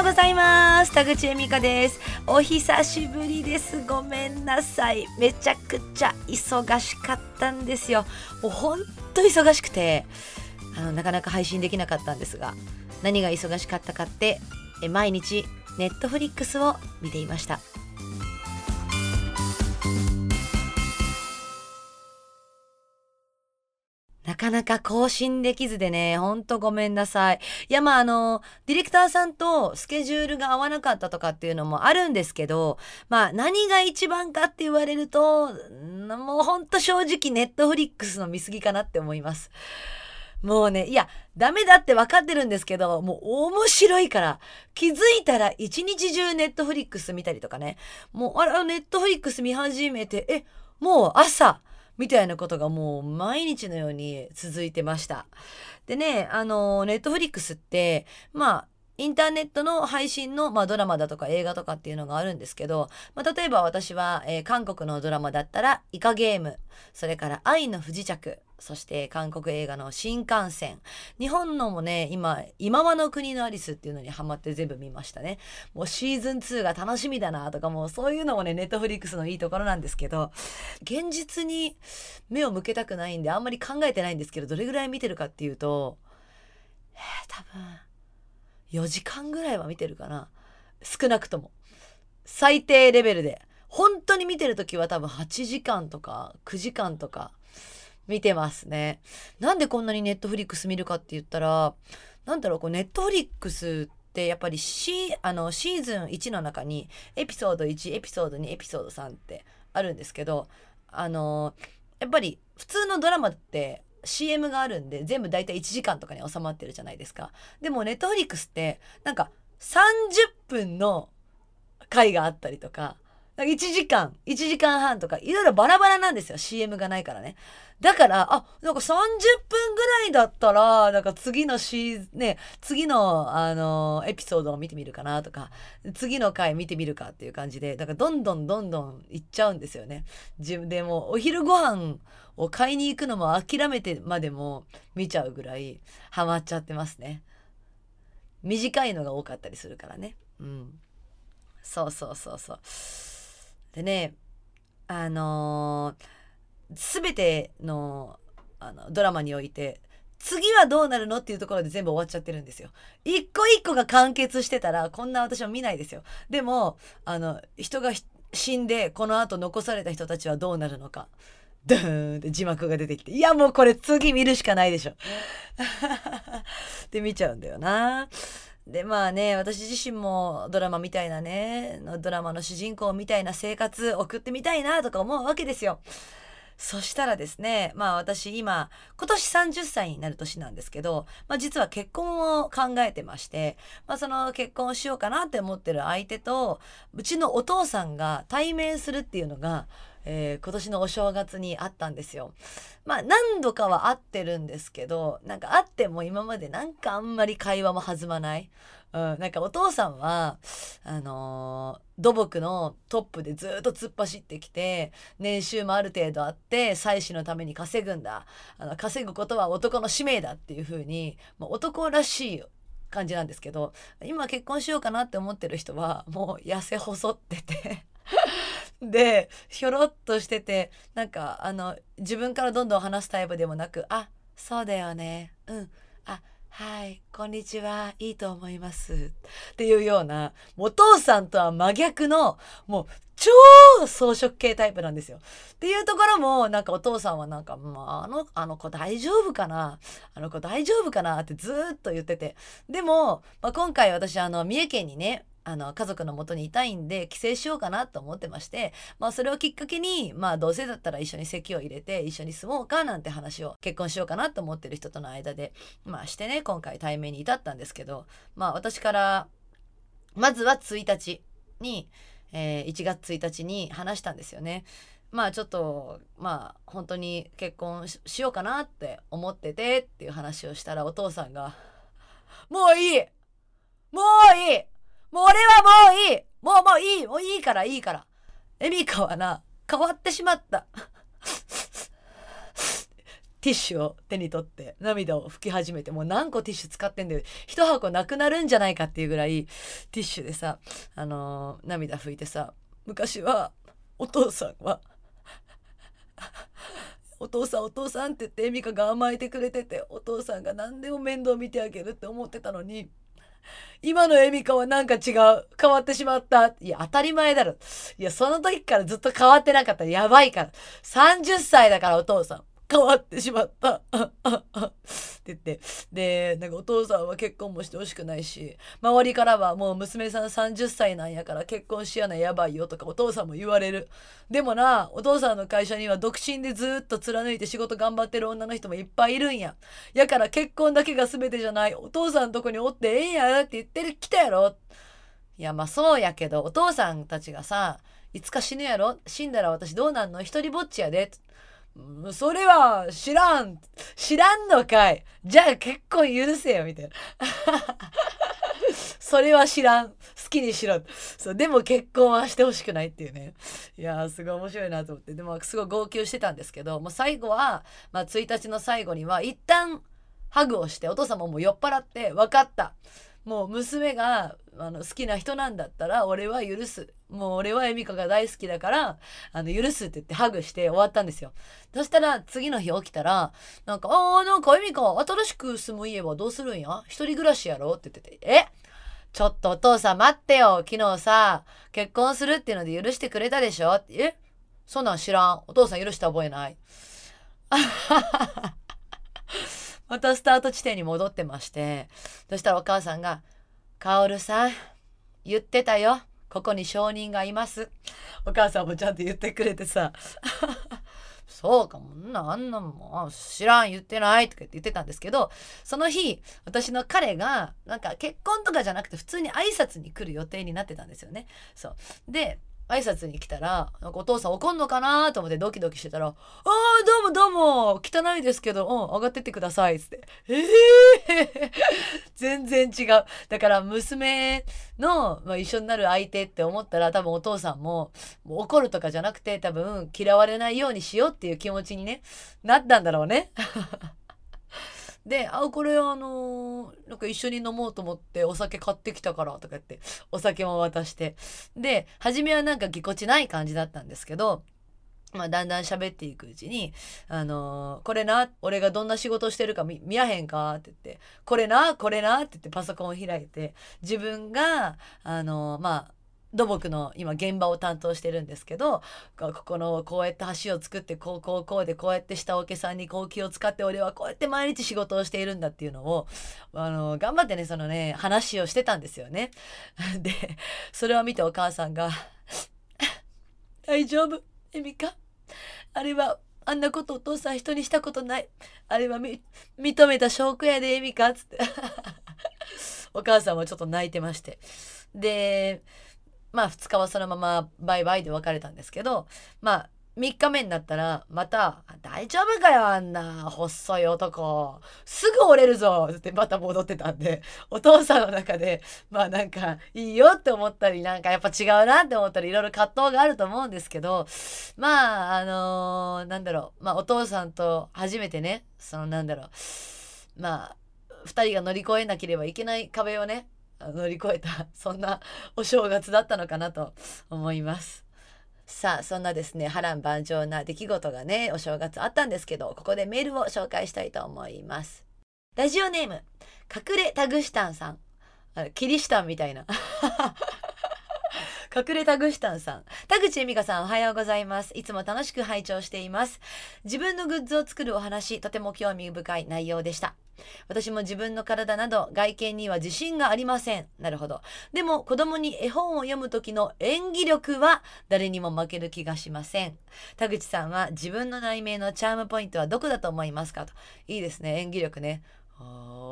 おはようございます。田口恵美香です。お久しぶりです。ごめんなさい。めちゃくちゃ忙しかったんですよ。もうほんと忙しくてあのなかなか配信できなかったんですが何が忙しかったかってえ毎日ネットフリックスを見ていました。かなか更新できずでね、ほんとごめんなさい。いや、まあ、あの、ディレクターさんとスケジュールが合わなかったとかっていうのもあるんですけど、まあ、何が一番かって言われると、もうほんと正直ネットフリックスの見過ぎかなって思います。もうね、いや、ダメだって分かってるんですけど、もう面白いから、気づいたら一日中ネットフリックス見たりとかね、もう、あら、ネットフリックス見始めて、え、もう朝、みたいなことがもう毎日のように続いてました。でね、あの、ネットフリックスって、まあ、インターネットの配信の、まあ、ドラマだとか映画とかっていうのがあるんですけど、まあ、例えば私は、えー、韓国のドラマだったらイカゲーム、それから愛の不時着、そして韓国映画の新幹線。日本のもね、今、今和の国のアリスっていうのにハマって全部見ましたね。もうシーズン2が楽しみだなとかもうそういうのもね、ネットフリックスのいいところなんですけど、現実に目を向けたくないんであんまり考えてないんですけど、どれぐらい見てるかっていうと、えー、多分、4時間ぐらいは見てるかな。少なくとも。最低レベルで。本当に見てる時は多分8時間とか9時間とか見てますね。なんでこんなにネットフリックス見るかって言ったら、なんだろう、ネットフリックスってやっぱりシあのシーズン1の中にエピソード1、エピソード2、エピソード3ってあるんですけど、あの、やっぱり普通のドラマって CM があるんで全部大体1時間とかに収まってるじゃないですか。でもネットフリックスってなんか30分の回があったりとか、1時間、1時間半とか、いろいろバラバラなんですよ。CM がないからね。だから、あ、なんか30分ぐらいだったら、なんか次のシーズンね、次の、あの、エピソードを見てみるかなとか、次の回見てみるかっていう感じで、だからどんどんどんどん行っちゃうんですよね。自分でも、お昼ご飯を買いに行くのも諦めてまでも見ちゃうぐらい、ハマっちゃってますね。短いのが多かったりするからね。うん。そうそうそうそう。でね、あのー、全てのあのドラマにおいて次はどうなるのっていうところで全部終わっちゃってるんですよ。一個一個が完結してたらこんな私は見ないですよ。でもあの人が死んでこの後残された人たちはどうなるのか。ドーンって字幕が出てきていやもうこれ次見るしかないでしょ。で見ちゃうんだよな。でまあね私自身もドラマみたいなねドラマの主人公みたいな生活送ってみたいなとか思うわけですよ。そしたらですねまあ私今今年30歳になる年なんですけど、まあ、実は結婚を考えてまして、まあ、その結婚をしようかなって思ってる相手とうちのお父さんが対面するっていうのがえー、今年のお正月にあったんですよ。まあ何度かは会ってるんですけどなんか会っても今までなんかあんまり会話も弾まない。うん、なんかお父さんはあのー、土木のトップでずっと突っ走ってきて年収もある程度あって妻子のために稼ぐんだあの稼ぐことは男の使命だっていう風に、男らしい感じなんですけど今結婚しようかなって思ってる人はもう痩せ細っててでひょろっとしててなんかあの自分からどんどん話すタイプでもなく「あそうだよね。うん。あはいこんにちは。いいと思います」っていうようなお父さんとは真逆のもう超装飾系タイプなんですよ。っていうところもなんかお父さんはなんか、まあ、あのあの子大丈夫かな。あの子大丈夫かなってずっと言ってて。でも、まあ、今回私あの三重県にねあの家族のもとにいたいんで帰省しようかなと思ってまして、まあ、それをきっかけに、まあ、どうせだったら一緒に籍を入れて一緒に住もうかなんて話を結婚しようかなと思ってる人との間で、まあ、してね今回対面に至ったんですけど、まあ、私からまずは1日に、えー、1月1日に話したんですよね。まあちょっとまあ本当に結婚しようかなって思っててっていう話をしたらお父さんが「もういいもういいもう俺はもういいもうもういいもういいからいいから。エミカはな、変わってしまった。ティッシュを手に取って涙を拭き始めてもう何個ティッシュ使ってんだよ一箱なくなるんじゃないかっていうぐらいティッシュでさ、あのー、涙拭いてさ昔はお父さんは お父さんお父さんって言ってエミカが甘えてくれててお父さんが何でも面倒見てあげるって思ってたのに 今のエミカはなんか違う。変わってしまった。いや当たり前だろ。いやその時からずっと変わってなかった。やばいから。30歳だからお父さん。変わってしまった。って言って。で、なんかお父さんは結婚もしてほしくないし、周りからはもう娘さん30歳なんやから結婚しやなやばいよとかお父さんも言われる。でもな、お父さんの会社には独身でずっと貫いて仕事頑張ってる女の人もいっぱいいるんや。やから結婚だけが全てじゃない。お父さんとこにおってええんやって言ってる、来たやろ。いや、まあそうやけど、お父さんたちがさ、いつか死ぬやろ？死んだら私どうなんの？一人ぼっちやで。それは知らん。知らんのかい。じゃあ結婚許せよみたいな。それは知らん。好きにしろ。そうでも結婚はしてほしくないっていうね。いやすごい面白いなと思って。でもすごい号泣してたんですけどもう最後は、まあ、1日の最後には一旦ハグをしてお父様も酔っ払って分かった。もう娘があの好きな人なんだったら俺は許す。もう俺はエミカが大好きだからあの許すって言ってハグして終わったんですよ。そしたら次の日起きたらなんか「あーなんかエミカ新しく住む家はどうするんや？一人暮らしやろ?」って言ってて「え？ちょっとお父さん待ってよ。昨日さ結婚するっていうので許してくれたでしょ?」って「え？そんなん知らん。お父さん許した覚えない」またスタート地点に戻ってましてそしたらお母さんが「カオルさん言ってたよ。ここに証人がいます」お母さんもちゃんと言ってくれてさ。そうかもなあんなもん知らん言ってないとか言ってたんですけどその日私の彼がなんか結婚とかじゃなくて普通に挨拶に来る予定になってたんですよね。そう。で挨拶に来たら、なんかお父さん怒んのかなと思ってドキドキしてたら、ああ、どうもどうも、汚いですけど、うん、上がってってください、つって。ええー、全然違う。だから娘の、まあ、一緒になる相手って思ったら多分お父さんももう怒るとかじゃなくて多分嫌われないようにしようっていう気持ちにね、なったんだろうね。で「あこれあのなんか一緒に飲もうと思ってお酒買ってきたから」とか言ってお酒も渡して。で初めはなんかぎこちない感じだったんですけどまあ、だんだん喋っていくうちに、あのー、これな、俺がどんな仕事してるか見見やへんかって言って、これな、これなって言ってパソコンを開いて、自分が、あのー、まあ、土木の今現場を担当してるんですけどここのこうやって橋を作ってこうこうこうでこうやって下請けさんにこう気を使って俺はこうやって毎日仕事をしているんだっていうのをあの頑張ってねそのね話をしてたんですよね。でそれを見てお母さんが「大丈夫？エミカ？あれはあんなことお父さん人にしたことない？あれは認めた証拠やでエミカ」っつって。お母さんもちょっと泣いてまして。でまあ2日はそのままバイバイで別れたんですけどまあ3日目になったらまた「大丈夫かよあんな細い男。すぐ折れるぞ」ってまた戻ってたんでお父さんの中でまあなんかいいよって思ったりなんかやっぱ違うなって思ったりいろいろ葛藤があると思うんですけどまああのー、なんだろうまあお父さんと初めてねそのなんだろうまあ2人が乗り越えなければいけない壁をね乗り越えた そんなお正月だったのかなと思います。さあそんなですね波乱万丈な出来事がねお正月あったんですけどここでメールを紹介したいと思います。ラジオネーム隠れタグシタンさんキリシタンみたいな 隠れタグシタンさん。田口恵美香さんおはようございます。いつも楽しく拝聴しています。自分のグッズを作るお話、とても興味深い内容でした。私も自分の体など外見には自信がありません。なるほど。でも子供に絵本を読む時の演技力は誰にも負ける気がしません。田口さんは自分の内面のチャームポイントはどこだと思いますかと。いいですね。演技力ね。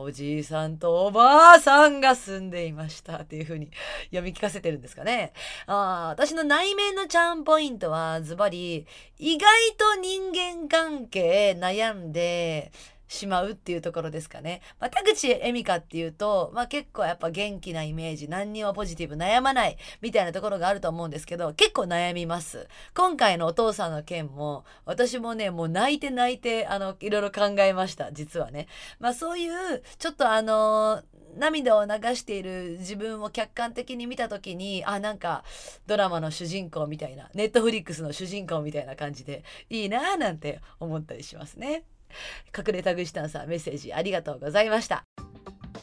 おじいさんとおばあさんが住んでいましたっていう風に読み聞かせてるんですかね。あ私の内面のチャームポイントはズバリ意外と人間関係悩んでしまうっていうところですかね。まあ、田口恵美香っていうと、まあ、結構やっぱ元気なイメージ何にもポジティブ悩まないみたいなところがあると思うんですけど結構悩みます今回のお父さんの件も私もねもう泣いて泣いてあのいろいろ考えました実はね。まあ、そういうちょっとあの涙を流している自分を客観的に見た時にあなんかドラマの主人公みたいなネットフリックスの主人公みたいな感じでいいなーなんて思ったりしますね。隠れタグシタンさんメッセージありがとうございました。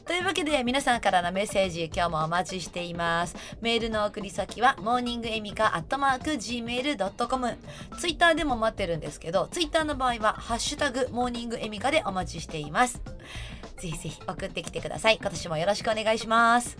というわけで皆さんからのメッセージ今日もお待ちしています。メールの送り先はモーニングエミカアットマーク Gmail.com ツイッターでも待ってるんですけどツイッターの場合はハッシュタグモーニングエミカでお待ちしています。ぜひぜひ送ってきてください。今年もよろしくお願いします。